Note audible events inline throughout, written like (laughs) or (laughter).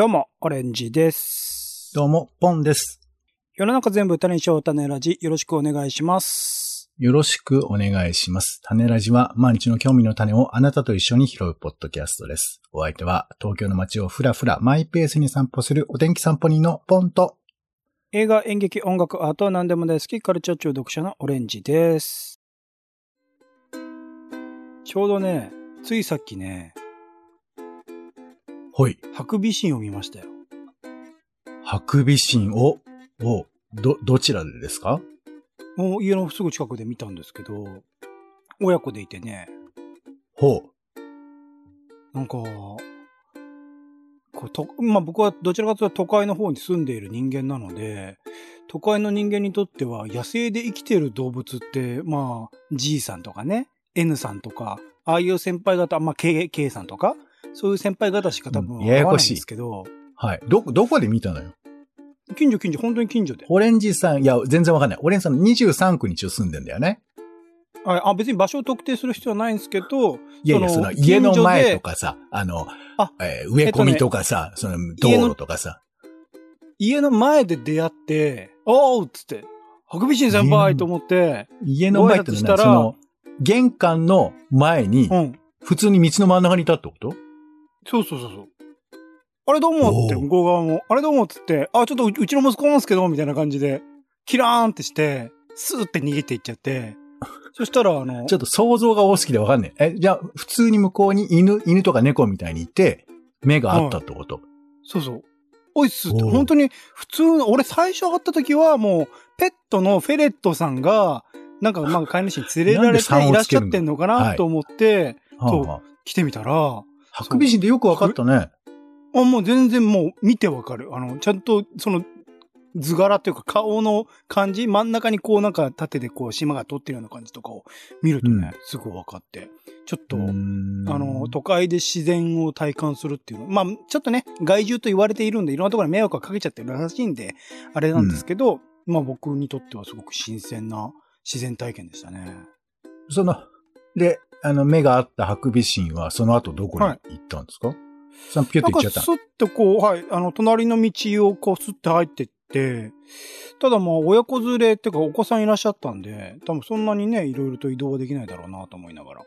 どうも、オレンジです。どうも、ポンです。世の中全部種にしよう種ラジ、よろしくお願いします。よろしくお願いします。種ラジは毎日の興味の種をあなたと一緒に拾うポッドキャストです。お相手は東京の街をふらふらマイペースに散歩するお天気散歩人のポンと、映画、演劇、音楽、アートは何でも大好き、カルチャー中毒者のオレンジです。ちょうどね、ついさっきね、ほい、ハクビシンを見ましたよ。ハクビシンを、を、ど、どちらでですか？もう家のすぐ近くで見たんですけど、親子でいてね、ほなんか、こうとまあ、僕はどちらかというと都会の方に住んでいる人間なので、都会の人間にとっては野生で生きている動物って、まあ、G さんとかね、N さんとか、ああいう先輩方、まあ、K, K さんとか、そういう先輩方しか多分うんややこないんですけど、う。はい。ど、どこで見たのよ？近所近所、本当に近所で。オレンジさん、いや、全然わかんない。オレンジさん23区に一応住んでんだよね。ああ別に場所を特定する必要はないんですけど、いやいや、その家の前とかさ、あの、あえー植え込みとかさ、その道家の路とかさ。家の前で出会って、おーっつって、ハクビシン先輩と思って、家の前ってしたらその、玄関の前にう、ん。普通に道の真ん中にいたってこと？そうそうそうそう。あれどうもって、向こう側も、あれどうもっつって、あ、ちょっとううちの息子なんですけど、みたいな感じで、キラーンってして、スーって逃げていっちゃって、(laughs) そしたら、あの、ちょっと想像が多すぎてわかんない。え、じゃあ、普通に向こうに犬、犬とか猫みたいにいて、目があったってこと、そうそう。おいっすって、本当に普通の、俺最初会った時はもう、ペットのフェレットさんが、なんか、まあ、飼い主に連れられていらっしゃってんのかはいなと思って、はあはあ。来てみたら、ハクビシンってよくわかったね。あ、もう全然もう見てわかる。あの、ちゃんとその図柄っていうか顔の感じ、真ん中にこうなんか縦でこう島が通ってるような感じとかを見るとね、すぐ分かって。ちょっと、あんの、都会で自然を体感するっていうの。まあ、ちょっとね、害獣と言われているんで、いろんなところに迷惑をかけちゃってるらしいんで、あれなんですけど、まあ僕にとってはすごく新鮮な自然体験でしたね。その、で、あの、目があったハクビシンは、その後どこに行ったんですか、そのピュッなんかと行っちゃったスッとこう、はい、あの、隣の道をこうスッて入ってって、ただまあ、親子連れっていうかお子さんいらっしゃったんで、多分そんなにね、いろいろと移動はできないだろうなと思いながら。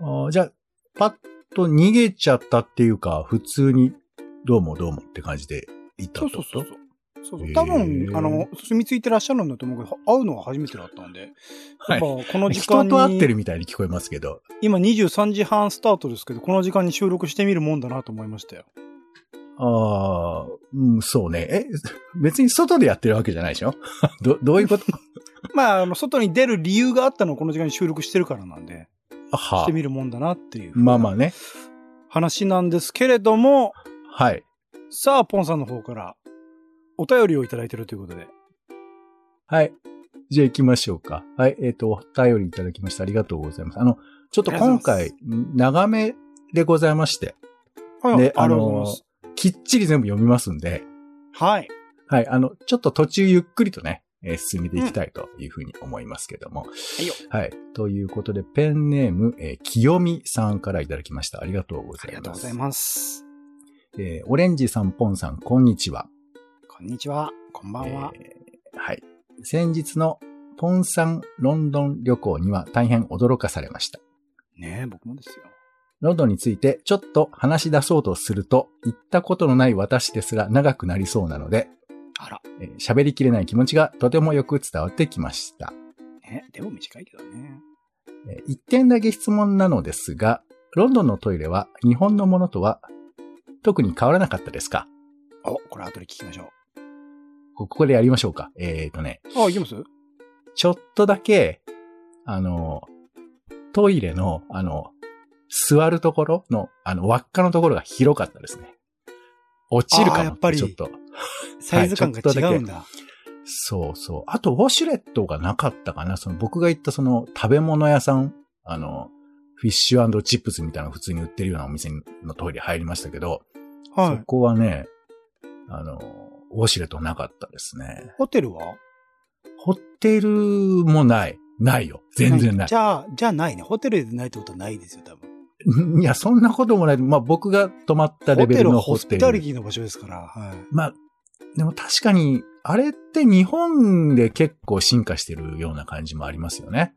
あーじゃあ、パッと逃げちゃったっていうか、普通に、どうもどうもって感じで行ったそってこと？うそうそうそう。そうそう多分、あの、住み着いてらっしゃるんだと思うけど、会うのは初めてだったんで、はいやっぱこの時間に、人と会ってるみたいに聞こえますけど。今23時半スタートですけど、この時間に収録してみるもんだなと思いましたよ。ああ、うん、そうね。え、別に外でやってるわけじゃないでしょ？(laughs) ど、どういうこと？(laughs) まあ、あの、外に出る理由があったのをこの時間に収録してるからなんで、はしてみるもんだなっていう。まあまあね。話なんですけれども、はい。さあ、ポンさんの方からお便りをいただいてるということで。はい。じゃあ行きましょうか。はい。えっ、と、お便りいただきましてありがとうございます。あの、ちょっと今回、長めでございまして、はい、でありがとうございます。きっちり全部読みますんで、はい。はい。あの、ちょっと途中ゆっくりとね、えー進めていきたいというふうに思いますけども。はいよ。はい。ということで、ペンネーム、えー、清美さんからいただきました。ありがとうごありざいます。がとうございます。えーオレンジさん、ポンさん、こんにちは。こんにちは。こんばんは。えーはい。先日のポンさんロンドン旅行には大変驚かされました。ねえ、僕もですよ。ロンドンについてちょっと話し出そうとすると、行ったことのない私ですら長くなりそうなので、あら。えー喋りきれない気持ちがとてもよく伝わってきました。ね、でも短いけどね。えー一点だけ質問なのですが、ロンドンのトイレは日本のものとは特に変わらなかったですか？お、これ後で聞きましょここでやりましょうか。えっ、とね、う。あ、いきます？ちょっとだけ、あの、トイレの、あの、座るところの、あの、輪っかのところが広かったですね。落ちるかもやっぱりちょっと。サイズ感が違うんだ。そうそう。あと、ウォシュレットがなかったかな。その僕が行ったその食べ物屋さん、あの、フィッシュチップスみたいなの普通に売ってるようなお店のトイレ入りましたけど、そはい。こはね、あの、ウォシュレットなかったですね。ホテルは？ホテルもない。ないよ。全然ないじ。ゃあ、じゃあないね。ホテルでないってことはないですよ、多分。(laughs) いや、そんなこともない。まあ僕が泊まったレベルのホテル。ホテルホスピタリティの場所ですから。はい。まあ、でも確かに、あれって日本で結構進化してるような感じもありますよね。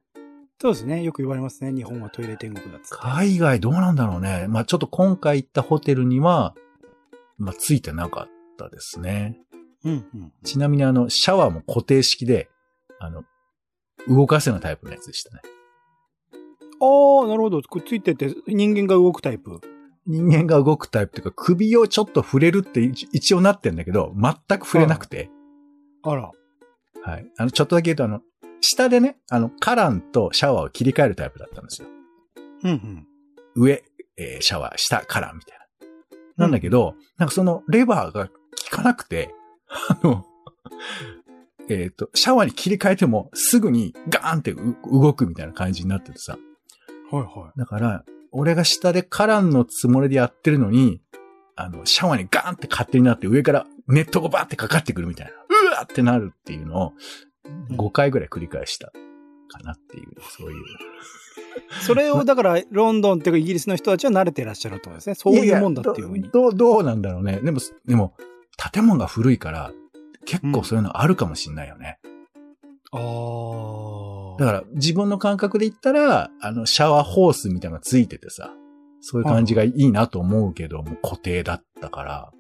そうですね。よく言われますね。日本はトイレ天国だっつって。海外どうなんだろうね。まあちょっと今回行ったホテルには、まあついてなかったですね。うんうん。ちなみにあの、シャワーも固定式で、あの、動かせるタイプのやつでしたね。ああ、なるほど。これついてて人間が動くタイプ。人間が動くタイプというか、首をちょっと触れるって一一応なってんだけど、全く触れなくて、あら。はい。あの、ちょっとだけ言うと、あの、下でね、あの、カランとシャワーを切り替えるタイプだったんですよ。うんうん。上、えーシャワー、下、カランみたいな。なんだけど、なんかそのレバーが効かなくて、あの、えっ、と、シャワーに切り替えてもすぐにガーンってう動くみたいな感じになっててさ。はいはだから、俺が下でカランのつもりでやってるのに、あの、シャワーにガーンって勝手になって上からネットがバーってかかってくるみたいな、うわーってなるっていうのを5回ぐらい繰り返したかなっていう、そういう。い。それを、だから、ロンドンっていうかイギリスの人たちは慣れてらっしゃるとですね。そういうもんだっていうふうに。ややどう、どうなんだろうね。でも、でも、建物が古いから、結構そういうのあるかもしんないよね。ああ。だから、自分の感覚で言ったら、あの、シャワーホースみたいなのがついててさ、そういう感じがいいなと思うけど、もう固定だったから、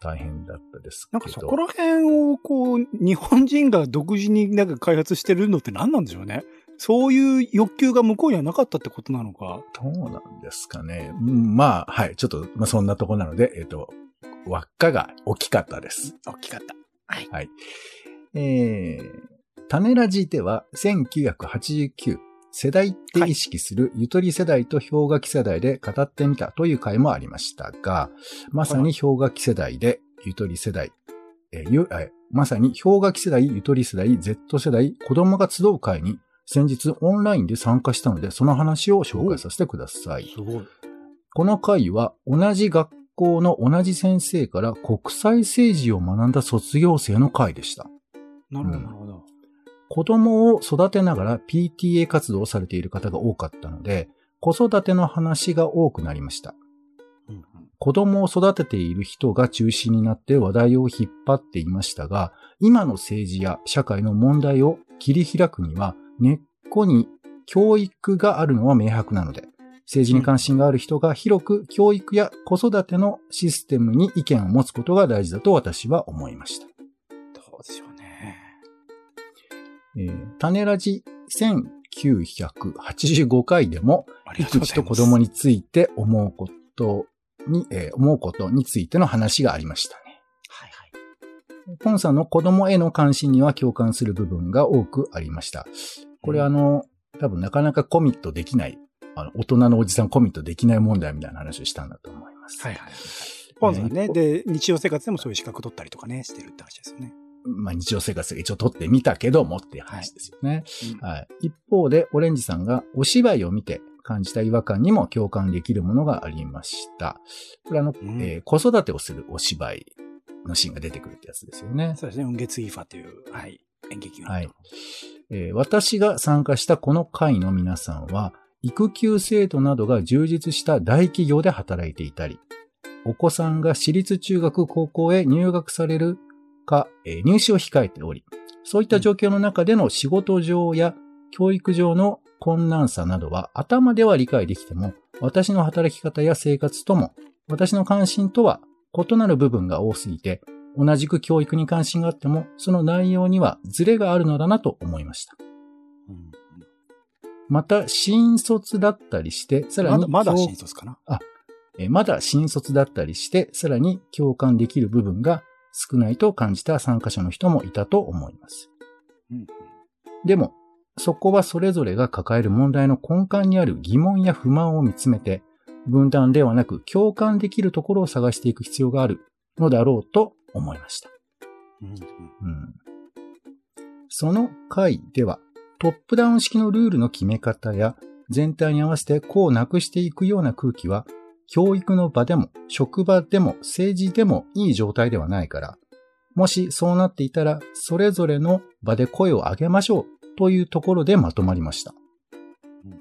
大変だったですけど。なんかそこら辺を、こう、日本人が独自になんか開発してるのって何なんでしょうね。そういう欲求が向こうにはなかったってことなのか。どうなんですかね。うんまあ、はい。ちょっと、まあ、そんなとこなので、えっ、と、輪っかが大きかったです。大きかった。はい。えー、種ラジでは1989世代って意識するゆとり世代と氷河期世代で語ってみたという回もありましたが、まさに氷河期世代でゆとり世代、えーゆえーまさに氷河期世代、ゆとり世代、Z 世代、子供が集う会に先日オンラインで参加したので、その話を紹介させてください。すごい。この回は同じ学校の同じ先生から国際政治を学んだ卒業生の回でした。なるほど、うんなるほど。子供を育てながら PTA 活動をされている方が多かったので、子育ての話が多くなりました。うんうん子供を育てている人が中心になって話題を引っ張っていましたが、今の政治や社会の問題を切り開くには、根っこに教育があるのは明白なので、政治に関心がある人が広く教育や子育てのシステムに意見を持つことが大事だと私は思いました。どうでしょうね。えー種ラジ1985回でも、育児。と子供について思うことに、えー思うことについての話がありましたね。はいはい。ポンさんの子供への関心には共感する部分が多くありました。これあの、多分なかなかコミットできない、あの、大人のおじさんコミットできない問題みたいな話をしたんだと思います。はいはい。ポンさんね。ねで、日常生活でもそういう資格取ったりとかね、してるって話ですよね。まあ日常生活で一応撮ってみたけどもっていう話ですよね。うんはい。一方で、オレンジさんがお芝居を見て感じた違和感にも共感できるものがありました。これあの、うんえー子育てをするお芝居のシーンが出てくるってやつですよね。そうですね。雲月イーファという、はい。演劇ユニット。はいえー私が参加したこの会の皆さんは、育休制度などが充実した大企業で働いていたり、お子さんが私立中学高校へ入学されるか、えー入試を控えており、そういった状況の中での仕事上や教育上の困難さなどは頭では理解できても、私の働き方や生活とも、私の関心とは異なる部分が多すぎて、同じく教育に関心があっても、その内容にはズレがあるのだなと思いました。うんまた、新卒だったりして、さらにまだ、まだ共新卒かな？えーまだ新卒だったりして、さらに共感できる部分が少ないと感じた参加者の人もいたと思います。うんでも、そこはそれぞれが抱える問題の根幹にある疑問や不満を見つめて、分断ではなく共感できるところを探していく必要があるのだろうと思いました。うんうんうんその回では、トップダウン式のルールの決め方や、全体に合わせてこうなくしていくような空気は、教育の場でも、職場でも、政治でもいい状態ではないから、もしそうなっていたら、それぞれの場で声を上げましょうというところでまとまりましたうん。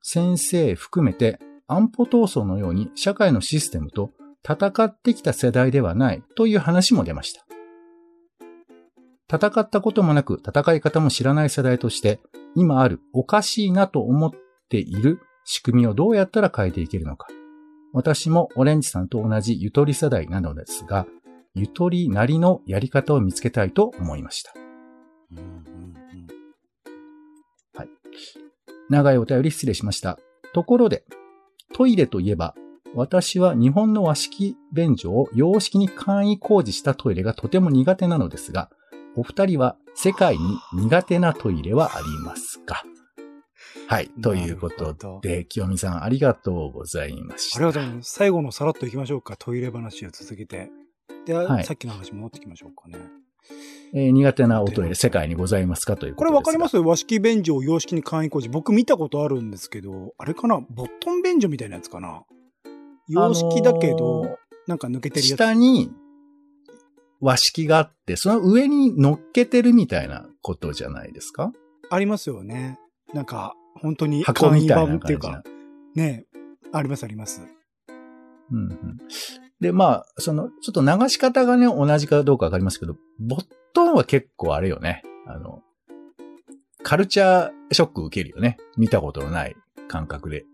先生含めて、安保闘争のように社会のシステムと戦ってきた世代ではないという話も出ました。戦ったこともなく戦い方も知らない世代として、今あるおかしいなと思っている仕組みをどうやったら変えていけるのか。私もオレンジさんと同じゆとり世代なのですが、ゆとりなりのやり方を見つけたいと思いました。うんうんうん長いお便り失礼しました。ところで、トイレといえば、私は日本の和式便所を洋式に簡易工事したトイレがとても苦手なのですが、お二人は世界に苦手なトイレはありますか？はい。ということで、清美さんありがとうございました。ありがとうございます。最後のさらっといきましょうか。トイレ話を続けて。で、はいさっきの話戻ってきましょうかね。えー苦手なおトイレ世界にございますか？というこれですが。わかります？和式便所を洋式に簡易工事。僕見たことあるんですけど、あれかな？ボットン便所みたいなやつかな？洋式だけど、あのーなんか抜けてるやつ。下に和式があって、その上に乗っけてるみたいなことじゃないですか？ありますよね。なんか、本当に箱みたい簡な感じな。ねありますあります。うんうん、で、まあ、その、ちょっと流し方がね、同じかどうかわかりますけど、ボットンは結構あれよね。あの、カルチャーショック受けるよね。見たことのない感覚で、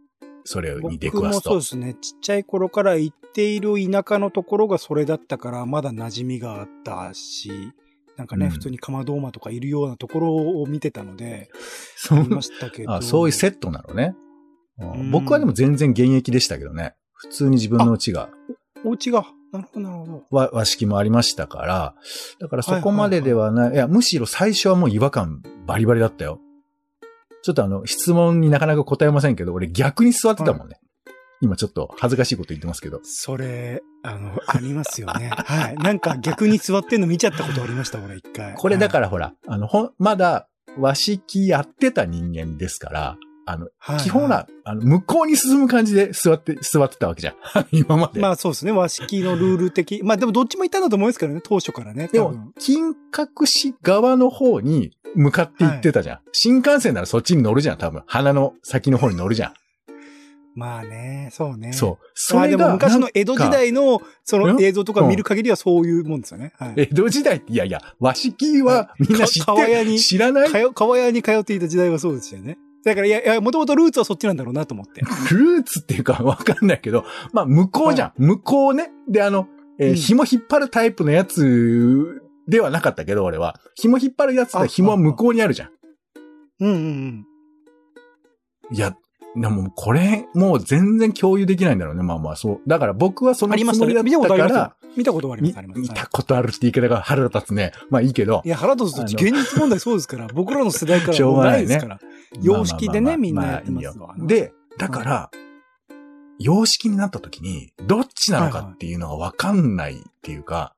それに出くわすと僕もそうで。すね。ちっちゃい頃から行っている田舎のところがそれだったから、まだ馴染みがあったし、なんかね、うん普通にかまど馬とかいるようなところを見てたので、そうましたけど。あそういうセットなのね、うんうん僕はでも全然現役でしたけどね。普通に自分の家がお家が、なるほど、なるほど。和和式もありましたから、だからそこまでではない、いや、むしろ最初はもう違和感バリバリだったよ。ちょっとあの、質問になかなか答えませんけど、俺逆に座ってたもんね。今ちょっと恥ずかしいこと言ってますけど。それ、あの、ありますよね。(laughs) はい。なんか逆に座ってんの見ちゃったことありました、俺一回。これだかららほら、あの、ほん、まだ和式やってた人間ですから、あの、はい基本は、あの、向こうに進む感じで座って、座ってたわけじゃん。(laughs) 今まで。まあそうですね。和式のルール的。まあでもどっちもいたんだと思うんですけどね、当初からね。でも金閣寺側の方に向かって行ってたじゃん。新幹線ならそっちに乗るじゃん、多分。鼻の先の方に乗るじゃん。まあね、そうね。そう。そまあでも昔の江戸時代のそのん映像とか見る限りはそういうもんですよね。はい。江戸時代って、いやいや、和式はみんな知ってる、か川屋に知らないかよ川屋に通っていた時代はそうですよね。だから、いや、いや、もともとルーツはそっちなんだろうなと思って。ルーツっていうか (laughs) わかんないけど、まあ、向こうじゃん。向こうね。で、あの、えーうん紐引っ張るタイプのやつではなかったけど、俺は。紐引っ張るやつあで紐は向こうにあるじゃん。うんうんうん。いや、でもこれ、もう全然共有できないんだろうね。まあまあ、そう。だから僕はその。つもりだっ見たから、。見たことはありまみす。見はいたことあるって言い方が腹立つね。まあいいけどい。や、腹立つと現実問題そうですから、(laughs) 僕らの世代からもうがないですから。様式でねみんなやってますで、だから、様式になった時に、どっちなのかっていうのがわかんないっていうか、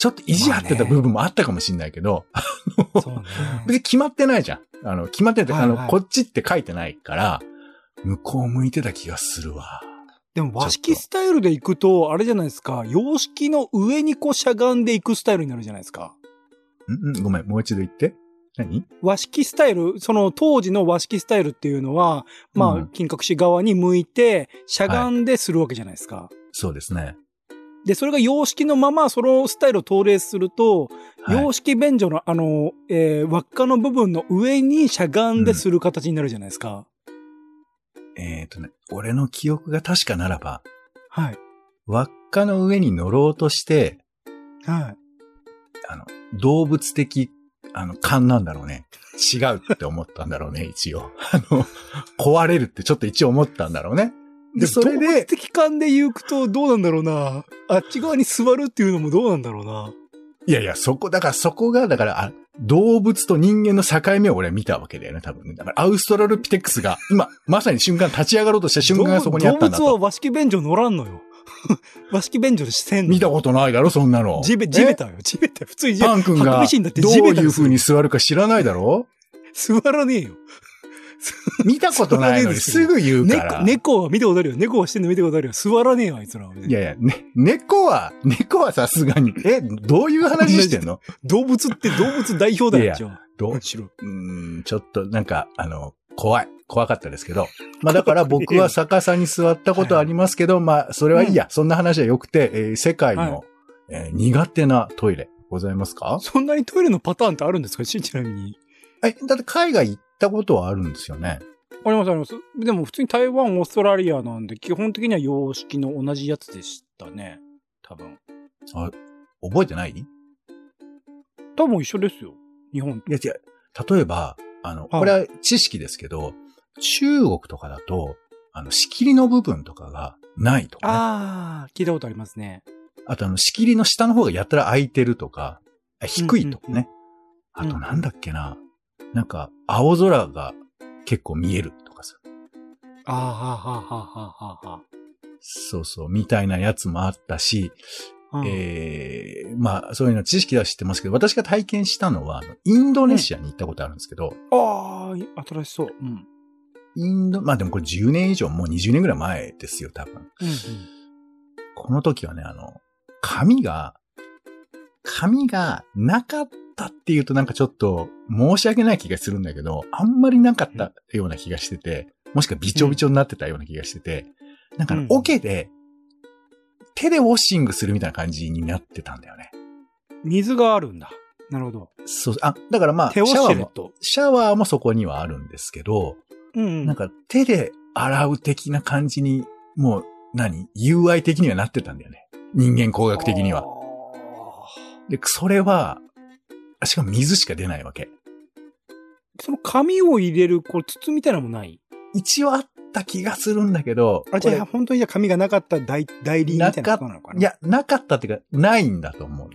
ちょっと意地張ってた部分もあったかもしんないけど、ね。別に決まってないじゃん。あの、決まってて、はいはいあの、こっちって書いてないから、向こう向いてた気がするわ。でも和式スタイルで行くと、あれじゃないですか、洋式の上にこうしゃがんでいくスタイルになるじゃないですか。んんごめん、もう一度言って。何？和式スタイル、その当時の和式スタイルっていうのは、まあ、うん金閣寺側に向いて、しゃがんでするわけじゃないですか。そうですね。で、それが洋式のまま、そのスタイルを投影すると、はい洋式便所のあの、えー輪っかの部分の上にしゃがんでする形になるじゃないですか。えっ、とね、俺の記憶が確かならば、はい。輪っかの上に乗ろうとして、はい。あの、動物的、あの、勘なんだろうね。違うって思ったんだろうね、一応。あの、壊れるってちょっと一応思ったんだろうね。で、それ動物で、的感で言うとどうなんだろうな。あっち側に座るっていうのもどうなんだろうな。いやいや、そこ、だからそこが、だから、あ動物と人間の境目を俺は見たわけだよね、多分ね。だから、アウストラロピテクスが、今、(laughs) まさに瞬間立ち上がろうとした瞬間がそこにあったんだと。動物は和式便所乗らんのよ。(laughs) 和式便所でしてんの。見たことないだろ、そんなの。地べ、地べたよ。地べたよ。普通に地べパン君がどういう風に座るか知らないだろ？(laughs) 座らねえよ。(laughs) 見たことないのにすぐ言うから。猫、猫は見たことあるよ。猫はしてんの見たことあるよ。座らねえよ、あいつらは。いやいや、ね、猫は、猫はさすがに、え、どういう話してんの？動物って動物代表だよ、いやいやじゃあ。どう？むしろ。うーん、ちょっとなんか、あの、怖い。怖かったですけど。まあだから僕は逆さに座ったことありますけど、まあそれはいいや。そんな話は良くて、えー世界の、はいえー苦手なトイレございますか？そんなにトイレのパターンってあるんですか？ちちなみに。え、だって海外行ったことはあるんですよね？ありますあります。でも普通に台湾、オーストラリアなんで、基本的には洋式の同じやつでしたね。多分。覚えてない？い多分一緒ですよ。日本と。や違う。例えば、あの、これは知識ですけど、中国とかだと、あの、仕切りの部分とかがないとか、ね。ああ、聞いたことありますね。あとあの、仕切りの下の方がやたら空いてるとか、あ低いとかね。うんうんあとなんだっけな。なんか、青空が結構見えるとかさ。ああ、はあ、はあ、はあ、はあ、はそうそう、みたいなやつもあったし、あ。うんええまあ、そういうの知識は知ってますけど、私が体験したのは、インドネシアに行ったことあるんですけど、ああ、新しそう。うん。インド、まあでもこれ10年以上、もう20年ぐらい前ですよ、多分。うん、この時はね、あの、紙が、紙がなかったっていうとなんかちょっと申し訳ない気がするんだけど、あんまりなかったような気がしてて、もしくはびちょびちょになってたような気がしてて、なんかあのうん桶で、手でウォッシングするみたいな感じになってたんだよね。うん。水があるんだ。なるほど。そう、あ、だからまあ、シャワーも。シャワーもそこにはあるんですけど、うん。なんか手で洗う的な感じに、もう何 ?UI 的にはなってたんだよね。人間工学的には。で、それは、しかも水しか出ないわけ。その紙を入れる、こう、筒みたいなのもない？一応あった気がするんだけど、あ、じゃあ、こ本当にじゃあ紙がなかった代代理みたいなことなのかな？れいや、なかったっていうか、ないんだと思う。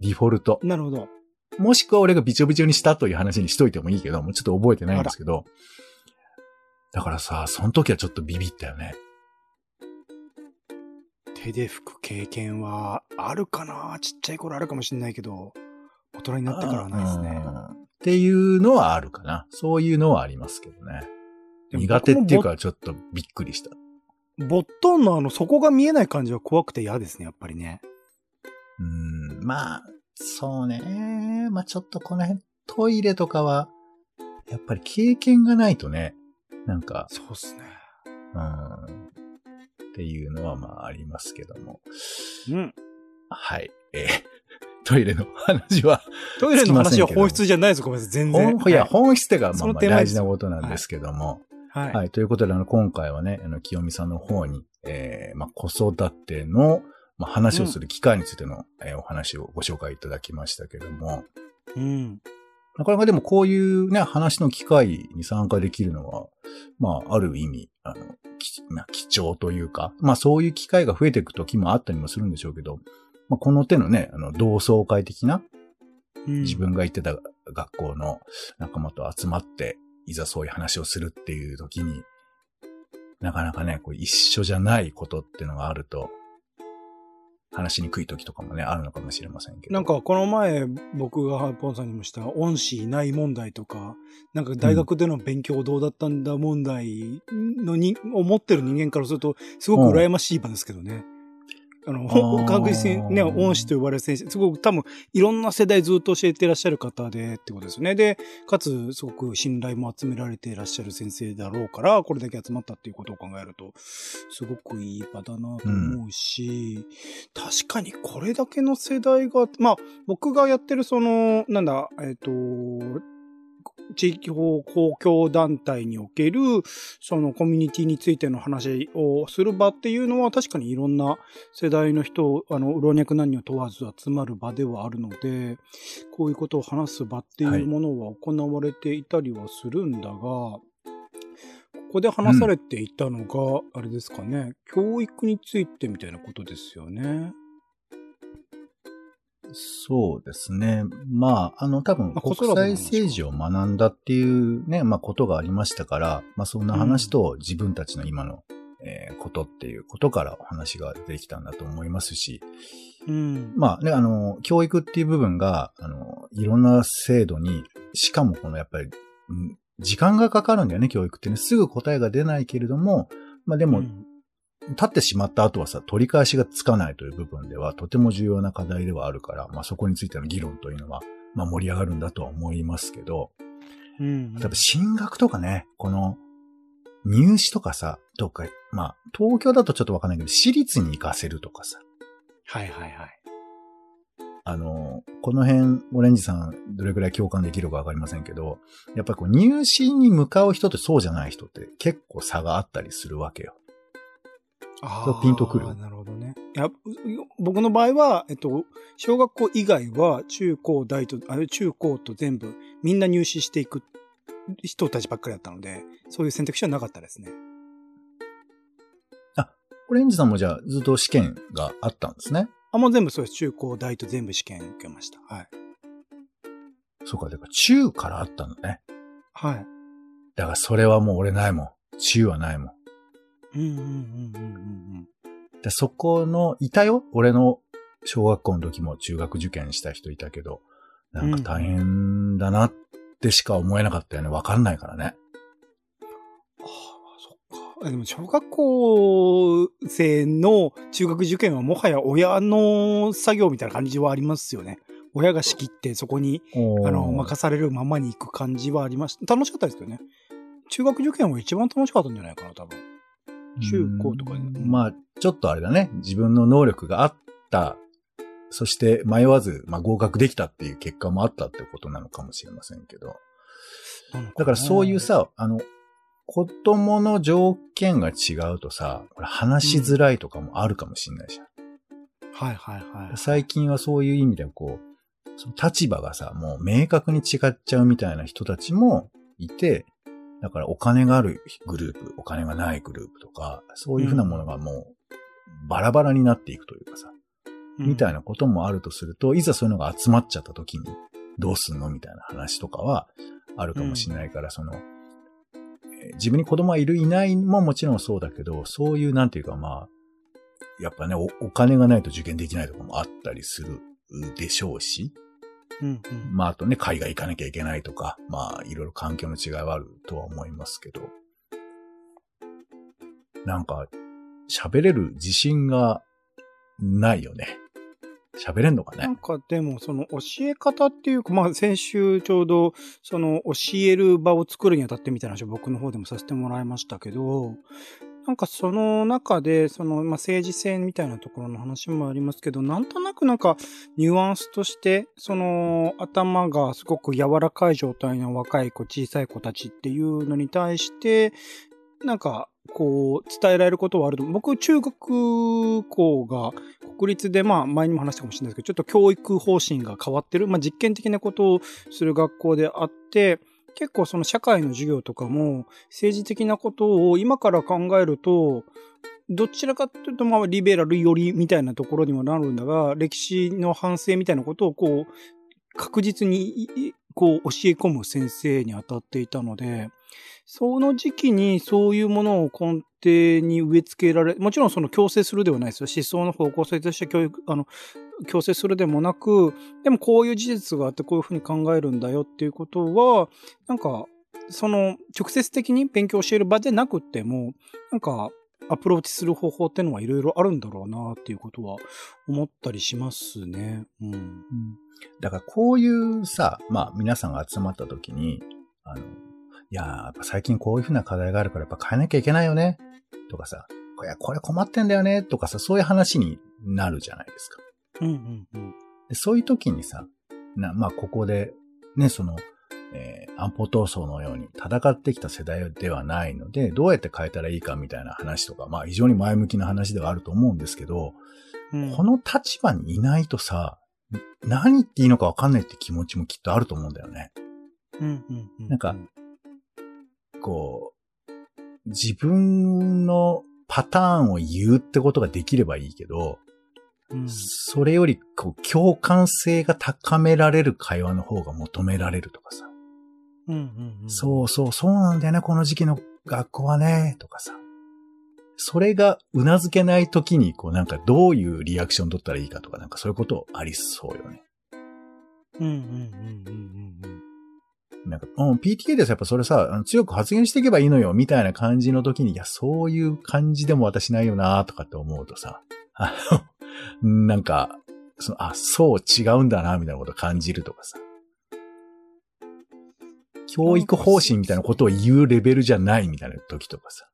デフォルト。なるほど。もしくは俺がびちょびちょにしたという話にしといてもいいけど、もうちょっと覚えてないんですけど。だからさ、その時はちょっとビビったよね。手で拭く経験はあるかな？ちっちゃい頃あるかもしれないけど、大人になってからはないですね。うんっていうのはあるかな。そういうのはありますけどね。苦手っていう僕か、ちょっとびっくりした。もボットンのあの底が見えない感じは怖くて嫌ですね、やっぱりね。うん、まあ、そうね。まあちょっとこの辺、トイレとかは、やっぱり経験がないとね、なんか、そうっすね。うん、っていうのはまあありますけども。うん。はい。えートイレの話は、(laughs) トイレの話は本質じゃないです、ごめんなさい。全然。本いや、はい本質ってか、まそあまあ大事なことなんですけども。はい。はい。ということで、あの、今回はね、あの、清美さんの方に、えー、まあ、子育ての、まあ、話をする機会についての、えーお話をご紹介いただきましたけども、うん。なかなかでもこういうね、話の機会に参加できるのは、まあ、ある意味、あの、きまあ、貴重というか、まあ、そういう機会が増えていく時もあったりもするんでしょうけど、まあ、この手のね、あの、同窓会的な、うん自分が行ってた学校の仲間と集まって、いざそういう話をするっていう時に、なかなかね、こう一緒じゃないことっていうのがあると、話しにくい時とかもね、あるのかもしれませんけど。なんか、この前、僕がポンさんにもした、恩師いない問題とか、なんか大学での勉強どうだったんだ問題のに、思ってる人間からすると、すごく羨ましい場ですけどね。あの、ほあー確実にね、恩師と呼ばれる先生、すごく多分、いろんな世代ずっと教えてらっしゃる方でってことですよね。で、かつ、すごく信頼も集められていらっしゃる先生だろうから、これだけ集まったっていうことを考えると、すごくいい場だなと思うし、確かにこれだけの世代が、まあ、僕がやってるその、なんだ、えっ、と、地域法公共団体における、そのコミュニティについての話をする場っていうのは確かにいろんな世代の人、あの、老若男女問わず集まる場ではあるので、こういうことを話す場っていうものは行われていたりはするんだが、ここで話されていたのが、あれですかね、教育についてみたいなことですよね。そうですね。まあ、あの、多分、国際政治を学んだっていうね、まあ、ことがありましたから、まあ、そんな話と自分たちの今の、えーことっていうことからお話ができたんだと思いますし、うん。まあね、あの、教育っていう部分が、あの、いろんな制度に、しかもこのやっぱり、うん時間がかかるんだよね、教育ってね。すぐ答えが出ないけれども、まあでも、うん立ってしまった後はさ、取り返しがつかないという部分では、とても重要な課題ではあるから、まあそこについての議論というのは、まあ盛り上がるんだとは思いますけど、うん。例えば進学とかね、この、入試とかさ、とか、まあ、東京だとちょっとわかんないけど、私立に行かせるとかさ、はいはいはい。あの、この辺、オレンジさん、どれくらい共感できるかわかりませんけど、やっぱりこう、入試に向かう人とそうじゃない人って結構差があったりするわけよ。ピンとくるなるほどね。いや、う僕の場合は、えっと、小学校以外は中高大と、あれ中高と全部みんな入試していく人たちばっかりだったので、そういう選択肢はなかったですね。オレンジさんもじゃあずっと試験があったんですね？あ、もう全部そうです。中高大と全部試験受けました。はい。そうか、だから中からあったのね。はい。だからそれはもう俺ないもん。中はないもん。うんうんうんうんうんでそこの、いたよ？俺の小学校の時も中学受験した人いたけど、なんか大変だなってしか思えなかったよね。わかんないからね。ああ、そっか。でも、小学校生の中学受験はもはや親の作業みたいな感じはありますよね。親が仕切ってそこに、あの、任されるままに行く感じはありました。楽しかったですけどね。中学受験は一番楽しかったんじゃないかな、多分。中高とかでうんまあ、ちょっとあれだね。自分の能力があった。そして迷わず、まあ、合格できたっていう結果もあったってことなのかもしれませんけど。だからそういう、さ、あの、子供の条件が違うとさ、これ話しづらいとかもあるかもしれないじゃん。はいはいはい。最近はそういう意味でこう、その立場がさ、もう明確に違っちゃうみたいな人たちもいて、だからお金があるグループ、お金がないグループとか、そういうふうなものがもうバラバラになっていくというかさ、みたいな。なこともあるとすると、いざそういうのが集まっちゃった時にどうすんのみたいな話とかはあるかもしれないから、その、えー自分に子供がいるいないももちろんそうだけど、そういうなんていうかまあ、やっぱねお、お金がないと受験できないとかもあったりするでしょうし、うんうん。まああとね、海外行かなきゃいけないとか、まあいろいろ環境の違いはあるとは思いますけど、なんか、喋れる自信がないよね。喋れんのかねなん。かでも、その教え方っていうか、まあ先週ちょうど、その教える場を作るにあたってみたいな話を僕の方でもさせてもらいましたけど、なんかその中で、その、まあ政治性みたいなところの話もありますけど、なんとなくなんかニュアンスとして、その頭がすごく柔らかい状態の若い子、小さい子たちっていうのに対して、なんか、こう、伝えられることはあると。僕、中学校が国立で、まあ、前にも話したかもしれないですけど、ちょっと教育方針が変わってる、まあ、実験的なことをする学校であって、結構その社会の授業とかも、政治的なことを今から考えると、どちらかというと、まあ、リベラル寄りみたいなところにもなるんだが、歴史の反省みたいなことを、こう、確実に、こう、教え込む先生に当たっていたので、その時期にそういうものを根底に植え付けられ、もちろんその強制するではないですよ。思想の方向性として教育、あの、強制するでもなく、でもこういう事実があってこういうふうに考えるんだよっていうことは、なんか、その直接的に勉強を教える場でなくても、なんか、アプローチする方法っていうのはいろいろあるんだろうなっていうことは思ったりしますね。うん。だからこういうさ、まあ皆さんが集まった時に、あの、いやー、やっぱ最近こういうふうな課題があるからやっぱ変えなきゃいけないよね、とかさ、いや、これ困ってんだよね、とかさ、そういう話になるじゃないですか。うんうんうん。でそういう時にさ、な、まあここで、ね、その、えー安保闘争のように戦ってきた世代ではないので、どうやって変えたらいいかみたいな話とか、まあ非常に前向きな話ではあると思うんですけど、うんこの立場にいないとさ、何言っていいのかわかんないって気持ちもきっとあると思うんだよね。うんうんうんなんかこう、自分のパターンを言うってことができればいいけど、うんそれよりこう共感性が高められる会話の方が求められるとかさ。うんうんうんそうそう、そうなんだよね、この時期の学校はね、とかさ。それが頷けない時に、こうなんかどういうリアクション取ったらいいかとか、なんかそういうことありそうよね。うんうんうんうんうんなんか、うん、PTA ですやっぱそれさ、強く発言していけばいいのよ、みたいな感じの時に、いや、そういう感じでも私ないよな、とかって思うとさ、あの、(laughs) なんか、その、あ、そう違うんだな、みたいなことを感じるとかさ。教育方針みたいなことを言うレベルじゃないみたいな時とかさ。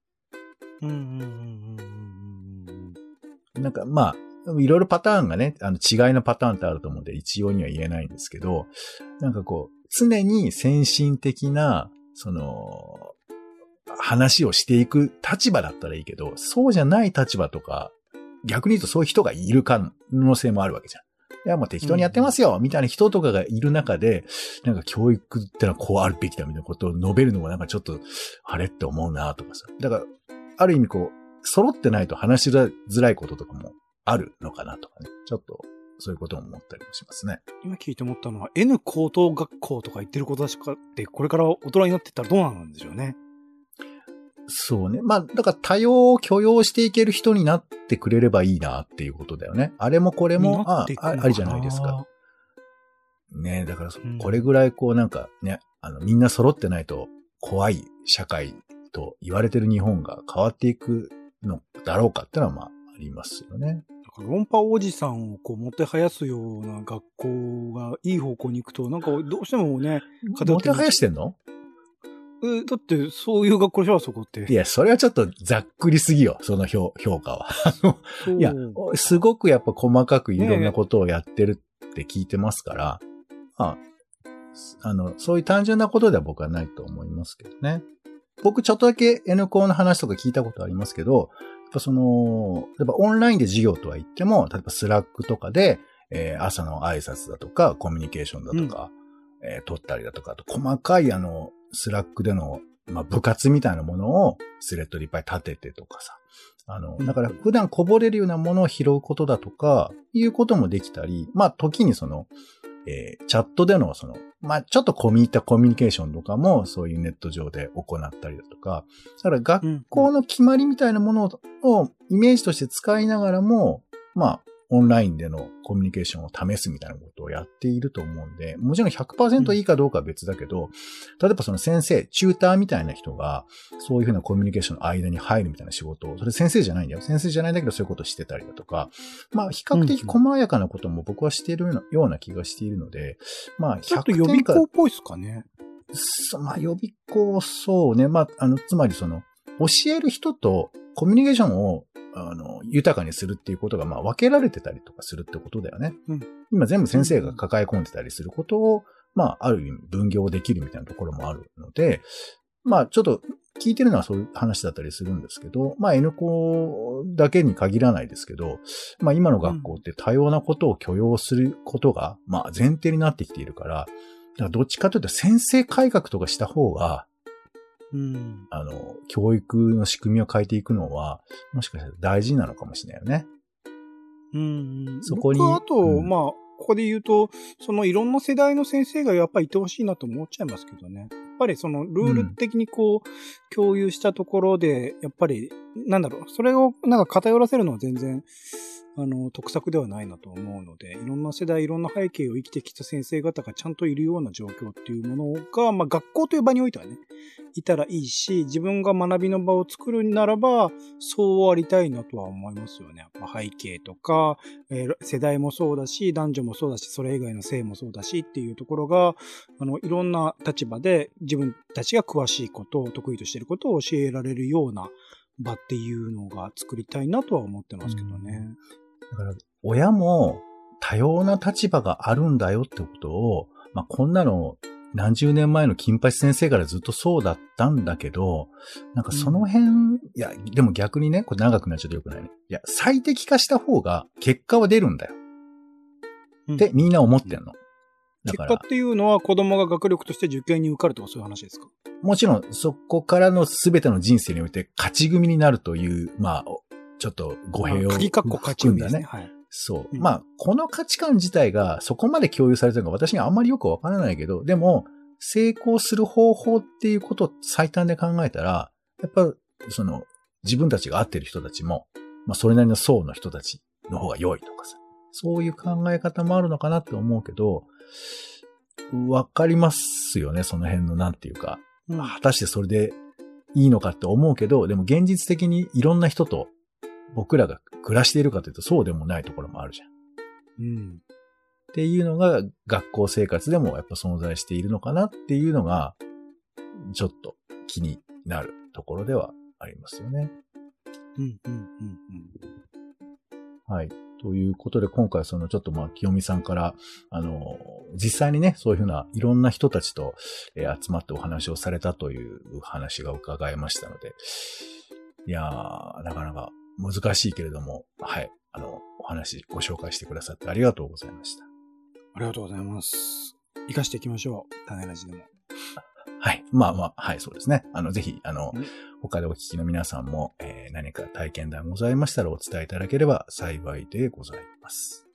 うんうんうんうんうんうんなんかまあ、いろいろパターンがね、あの違いのパターンってあると思うんで、一様には言えないんですけど、なんかこう、常に先進的な、その、話をしていく立場だったらいいけど、そうじゃない立場とか、逆に言うとそういう人がいる可能性もあるわけじゃん。いや、もう適当にやってますよ、みたいな人とかがいる中で、なんか教育ってのはこうあるべきだみたいなことを述べるのもなんかちょっと、あれって思うなとかさ。だから、ある意味こう、揃ってないと話しづらいこととかもあるのかなとかね。ちょっと、そういうことも思ったりもしますね。今聞いて思ったのは N 高等学校とか言ってることだしかって、これから大人になってったらどうなんでしょうね。そうね。まあ、だから多様を許容していける人になってくれればいいなっていうことだよね。あれもこれも、ああ、ありじゃないですか。。ねだからこれぐらいこうなんかね、あの、みんな揃ってないと怖い社会と言われてる日本が変わっていくのだろうかってのはまあ、ありますよね。論破おじさんをこう、もてはやすような学校がいい方向に行くと、なんかどうしてもね、もてはやしてんの？えだってそういう学校でしょ、あそこって。いや、それはちょっとざっくりすぎよ、その評評価は。あの (laughs) いや、すごくやっぱ細かくいろんなことをやってるって聞いてますから、まあ、あの、そういう単純なことでは僕はないと思いますけどね。僕ちょっとだけ N 校の話とか聞いたことありますけど、やっぱその、例えばオンラインで授業とは言っても、例えば Slack とかで、えー朝の挨拶だとか、コミュニケーションだとか、えー取ったりだとか、あと細かいあの、 Slack での、まあ、部活みたいなものをスレッドでいっぱい立ててとかさ。あの、うんだから普段こぼれるようなものを拾うことだとか、いうこともできたり、まあ時にその、えーチャットでのその、まあちょっと込み入ったコミュニケーションとかもそういうネット上で行ったりだとか、だから学校の決まりみたいなものをイメージとして使いながらも、まあオンラインでのコミュニケーションを試すみたいなことをやっていると思うんで、もちろん100%いいかどうかは別だけど、例えばその先生、チューターみたいな人が、そういうふうなコミュニケーションの間に入るみたいな仕事を、それ先生じゃないんだよ。先生じゃないんだけどそういうことをしてたりだとか、まあ比較的細やかなことも僕はしているような気がしているので、まあちょっと100予備校っぽいっすかね。そまあ予備校、そうね。まあ、あの、つまりその、教える人とコミュニケーションを、あの、豊かにするっていうことが、まあ、分けられてたりとかするってことだよね。うん今全部先生が抱え込んでたりすることを、まあ、ある意味分業できるみたいなところもあるので、まあ、ちょっと聞いてるのはそういう話だったりするんですけど、まあ、N 校だけに限らないですけど、まあ、今の学校って多様なことを許容することが、まあ、前提になってきているから、だからどっちかというと先生改革とかした方が、うん。あの、教育の仕組みを変えていくのは、もしかしたら大事なのかもしれないよね。うん。そこに僕はあと、うんまあ、ここで言うと、そのいろんな世代の先生がやっぱりいてほしいなと思っちゃいますけどね。やっぱりそのルール的にこう、共有したところで、やっぱり、なんだろう、それをなんか偏らせるのは全然、あの、得策ではないなと思うので、いろんな世代、いろんな背景を生きてきた先生方がちゃんといるような状況っていうものが、まあ学校という場においてはね、いたらいいし、自分が学びの場を作るならば、そうありたいなとは思いますよね。やっぱ背景とか、えー世代もそうだし、男女もそうだし、それ以外の性もそうだしっていうところが、あの、いろんな立場で自分たちが詳しいことを、得意としていることを教えられるような場っていうのが作りたいなとは思ってますけどね。だから、親も多様な立場があるんだよってことを、まあ、こんなの何十年前の金八先生からずっとそうだったんだけど、なんかその辺、いや、でも逆にね、これ長くなっちゃうとよくないね。いや、最適化した方が結果は出るんだよ。うんってみんな思ってんの。結果っ、ていうのは子供が学力として受験に受かるとかそういう話ですか？もちろんそこからの全ての人生において勝ち組になるという、まあ、ちょっと語弊を含んだね。はい。そう。うんまあ、この価値観自体がそこまで共有されてるのか私にはあんまりよくわからないけど、でも、成功する方法っていうことを最短で考えたら、やっぱ、その、自分たちが合ってる人たちも、まあ、それなりの層の人たちの方が良いとかさ、そういう考え方もあるのかなって思うけど、わかりますよね、その辺のなんていうか、うん果たしてそれでいいのかって思うけど、でも現実的にいろんな人と僕らが暮らしているかというとそうでもないところもあるじゃん。っうん。ていうのが学校生活でもやっぱ存在しているのかなっていうのが、ちょっと気になるところではありますよね。うん、うん、うん、はい。ということで、今回そのちょっとまあ、清美さんから、あの、実際にね、そういうふうないろんな人たちと、えー集まってお話をされたという話が伺えましたので、いやー、なかなか難しいけれども、はい。あの、お話ご紹介してくださってありがとうございました。ありがとうございます。生かしていきましょう。種ラジでも。(laughs) はい。まあまあ、はい、そうですね。あの、ぜひ、あのうん、他でお聞きの皆さんも、えー何か体験談ございましたらお伝えいただければ幸いでございます。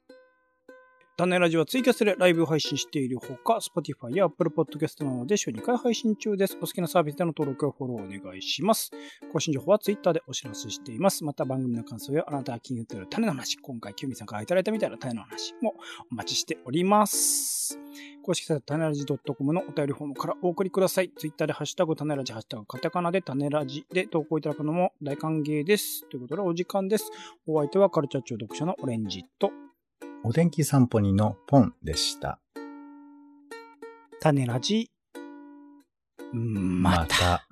種ラジはツイキャスでライブを配信しているほか、Spotify や Apple Podcast などで週2回配信中です。お好きなサービスでの登録やフォローお願いします。更新情報は Twitter でお知らせしています。また番組の感想やあなたが気になっている種の話、今回キュミさんからいただいたみたいな種の話もお待ちしております。公式サイト種ラジ .com のお便りフォームからお送りください。Twitter でハッシュタグ種ラジ、ハッシュタグカタカナで種ラジで投稿いただくのも大歓迎です。ということでお時間です。お相手はカルチャー中読者のオレンジとお天気散歩にのポンでした。種ラジ、また。また